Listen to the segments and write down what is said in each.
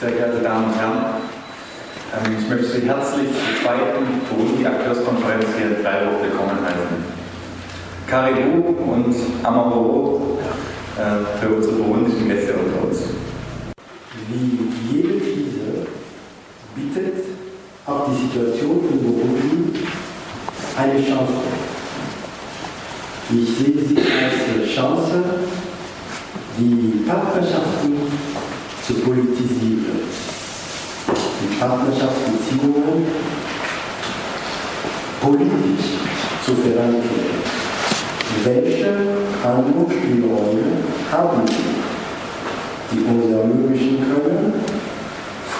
sehr geehrte Damen und Herren. Ähm, ich möchte Sie herzlich zur zweiten Burundi-Akteurskonferenz hier in Freiburg willkommen heißen. Caribou und Amaro äh, für unsere burundischen Gäste unter uns. Wie jede Krise bietet auch die Situation in Burundi eine Chance. Ich sehe sie als Chance, die Partnerschaften zu politisieren, die Partnerschaftsbeziehungen politisch zu verankern. Welche Handlungsspielräume haben sie, die uns ermöglichen können,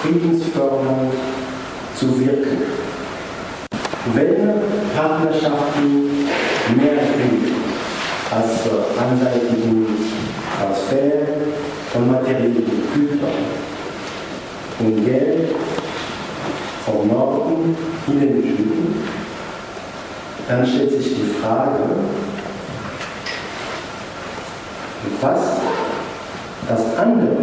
friedensfördernd zu wirken? Wenn Partnerschaften mehr sind als Anseitigung, Transfer von materiellen Gütern und Geld vom Norden in den Süden, dann stellt sich die Frage, was das andere,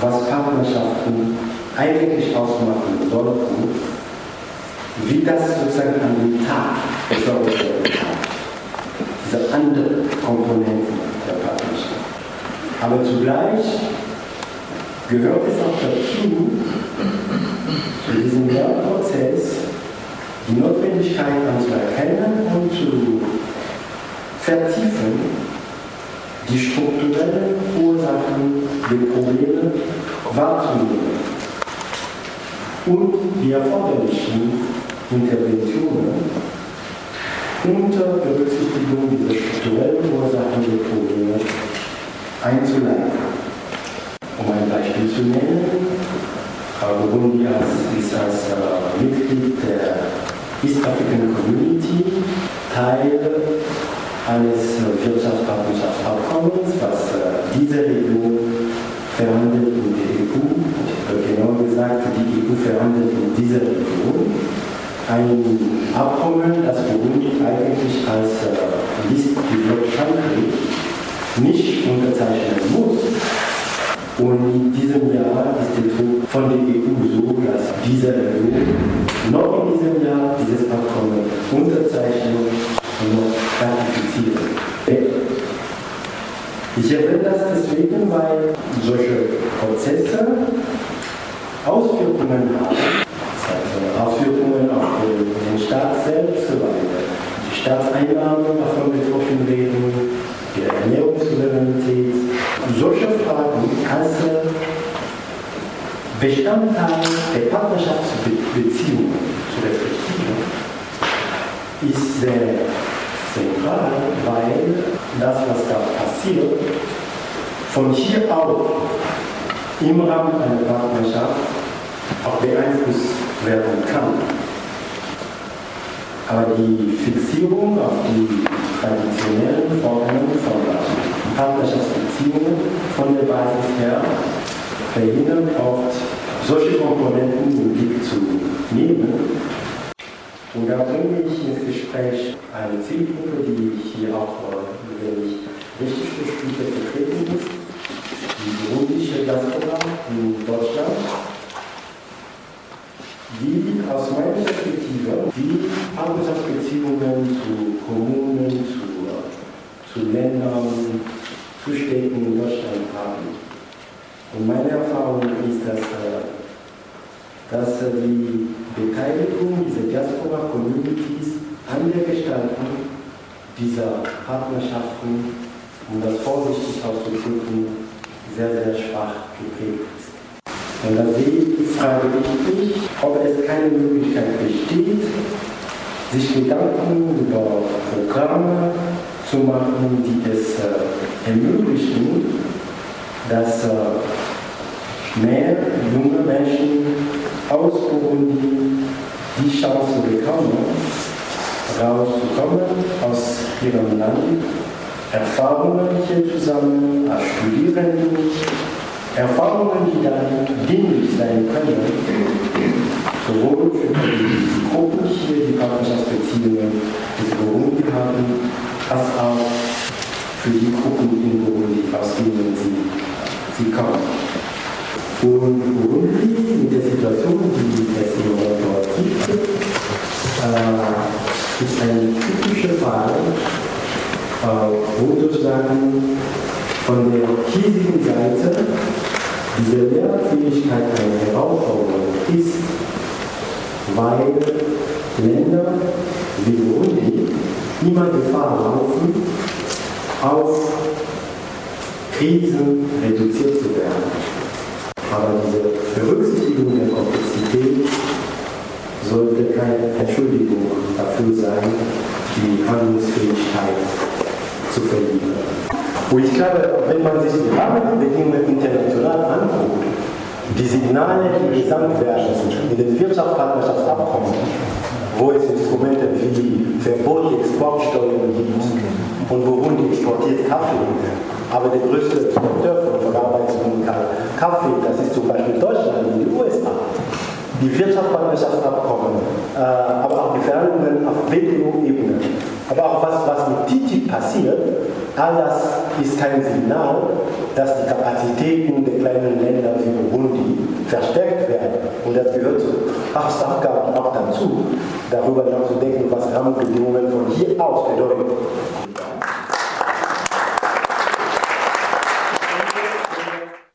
was Partnerschaften eigentlich ausmachen sollten, wie das sozusagen an den Tag befördert werden kann. Diese andere. Aber zugleich gehört es auch dazu, zu diesem Lernprozess die Notwendigkeit anzuerkennen und zu vertiefen, die strukturellen Ursachen der Probleme wahrzunehmen und die erforderlichen Interventionen unter Berücksichtigung dieser strukturellen Ursachen der Probleme einzuleiten. Um ein Beispiel zu nennen, Burundi ist als äh, Mitglied der East African Community Teil eines Wirtschaftspartnerschaftsabkommens, was äh, diese Region verhandelt mit der EU, oder genauer gesagt, die EU verhandelt in dieser Region ein Abkommen, das Burundi eigentlich als äh, List Developed Country nicht unterzeichnen muss. Und in diesem Jahr ist der Druck von der EU so, dass diese Region noch in diesem Jahr dieses Abkommen unterzeichnen und noch ratifizieren. Ich erwähne das deswegen, weil solche Prozesse Auswirkungen haben. Das heißt, Auswirkungen auf den Staat selbst, weil die Staatseinnahmen davon betroffen werden, Ernährungssouveränität. Solche Fragen als Bestandteil der Partnerschaftsbeziehungen zu reflektieren, ist sehr zentral, weil das, was da passiert, von hier aus im Rahmen einer Partnerschaft auch beeinflusst werden kann. Aber die Fixierung auf die traditionellen Formen von Partnerschaftsbeziehungen von der Basis her verhindern oft solche Komponenten im Blick zu nehmen. Und da bringe ich ins Gespräch eine Zielgruppe, die hier auch, wenn ich richtig verstehe, vertreten ist, die burundische Diaspora in Deutschland, die aus meiner Perspektive die Partnerschaftsbeziehungen zu Kommunen, zu, zu Ländern, zu Städten in Deutschland haben. Und meine Erfahrung ist, dass, dass die Beteiligung dieser Diaspora-Communities an der Gestaltung dieser Partnerschaften, um das vorsichtig auszudrücken, sehr, sehr schwach geprägt ist. Und da frage ich mich, ob es keine Möglichkeit besteht, sich Gedanken über Programme zu machen, die es äh, ermöglichen, dass äh, mehr junge Menschen aus Burundi die Chance bekommen, rauszukommen aus ihrem Land, Erfahrungen hier zusammen als Studierenden, Erfahrungen, die dann dienlich sein können, sowohl für die Gruppen hier, die Partnerschaftsbeziehungen als auch für die Gruppen in Burundi, aus denen sie, sie kommen. Und Burundi mit der Situation, die es im Moment dort gibt, äh, ist ein typischer Fall, äh, wo sozusagen von der hiesigen Seite diese Lehrfähigkeit eine Herausforderung ist, weil Länder wie Burundi immer Gefahr laufen, auf Krisen reduziert zu werden. Aber diese Berücksichtigung der Komplexität sollte keine Entschuldigung dafür sein, die Handlungsfähigkeit zu verlieren. Und ich glaube, wenn man sich die Rahmenbedingungen international anguckt, die Signale, die gesandt werden in den Wirtschaftspartnerschaftsabkommen, wo es Instrumente wie Verbot Exportsteuern gibt und Burundi exportiert Kaffee, aber der größte Exporteur von verarbeiteten Kaffee, das ist zum Beispiel Deutschland und die USA. Die Wirtschaftspartnerschaftsabkommen, äh, aber auch die Verhandlungen auf WTO-Ebene, aber auch was, was mit TTIP passiert, all das ist kein Signal, dass die Kapazitäten der kleinen Länder wie Burundi verstärkt werden. Und das gehört zu Aufgaben auch dazu, darüber nachzudenken, was Rahmenbedingungen von hier aus bedeuten.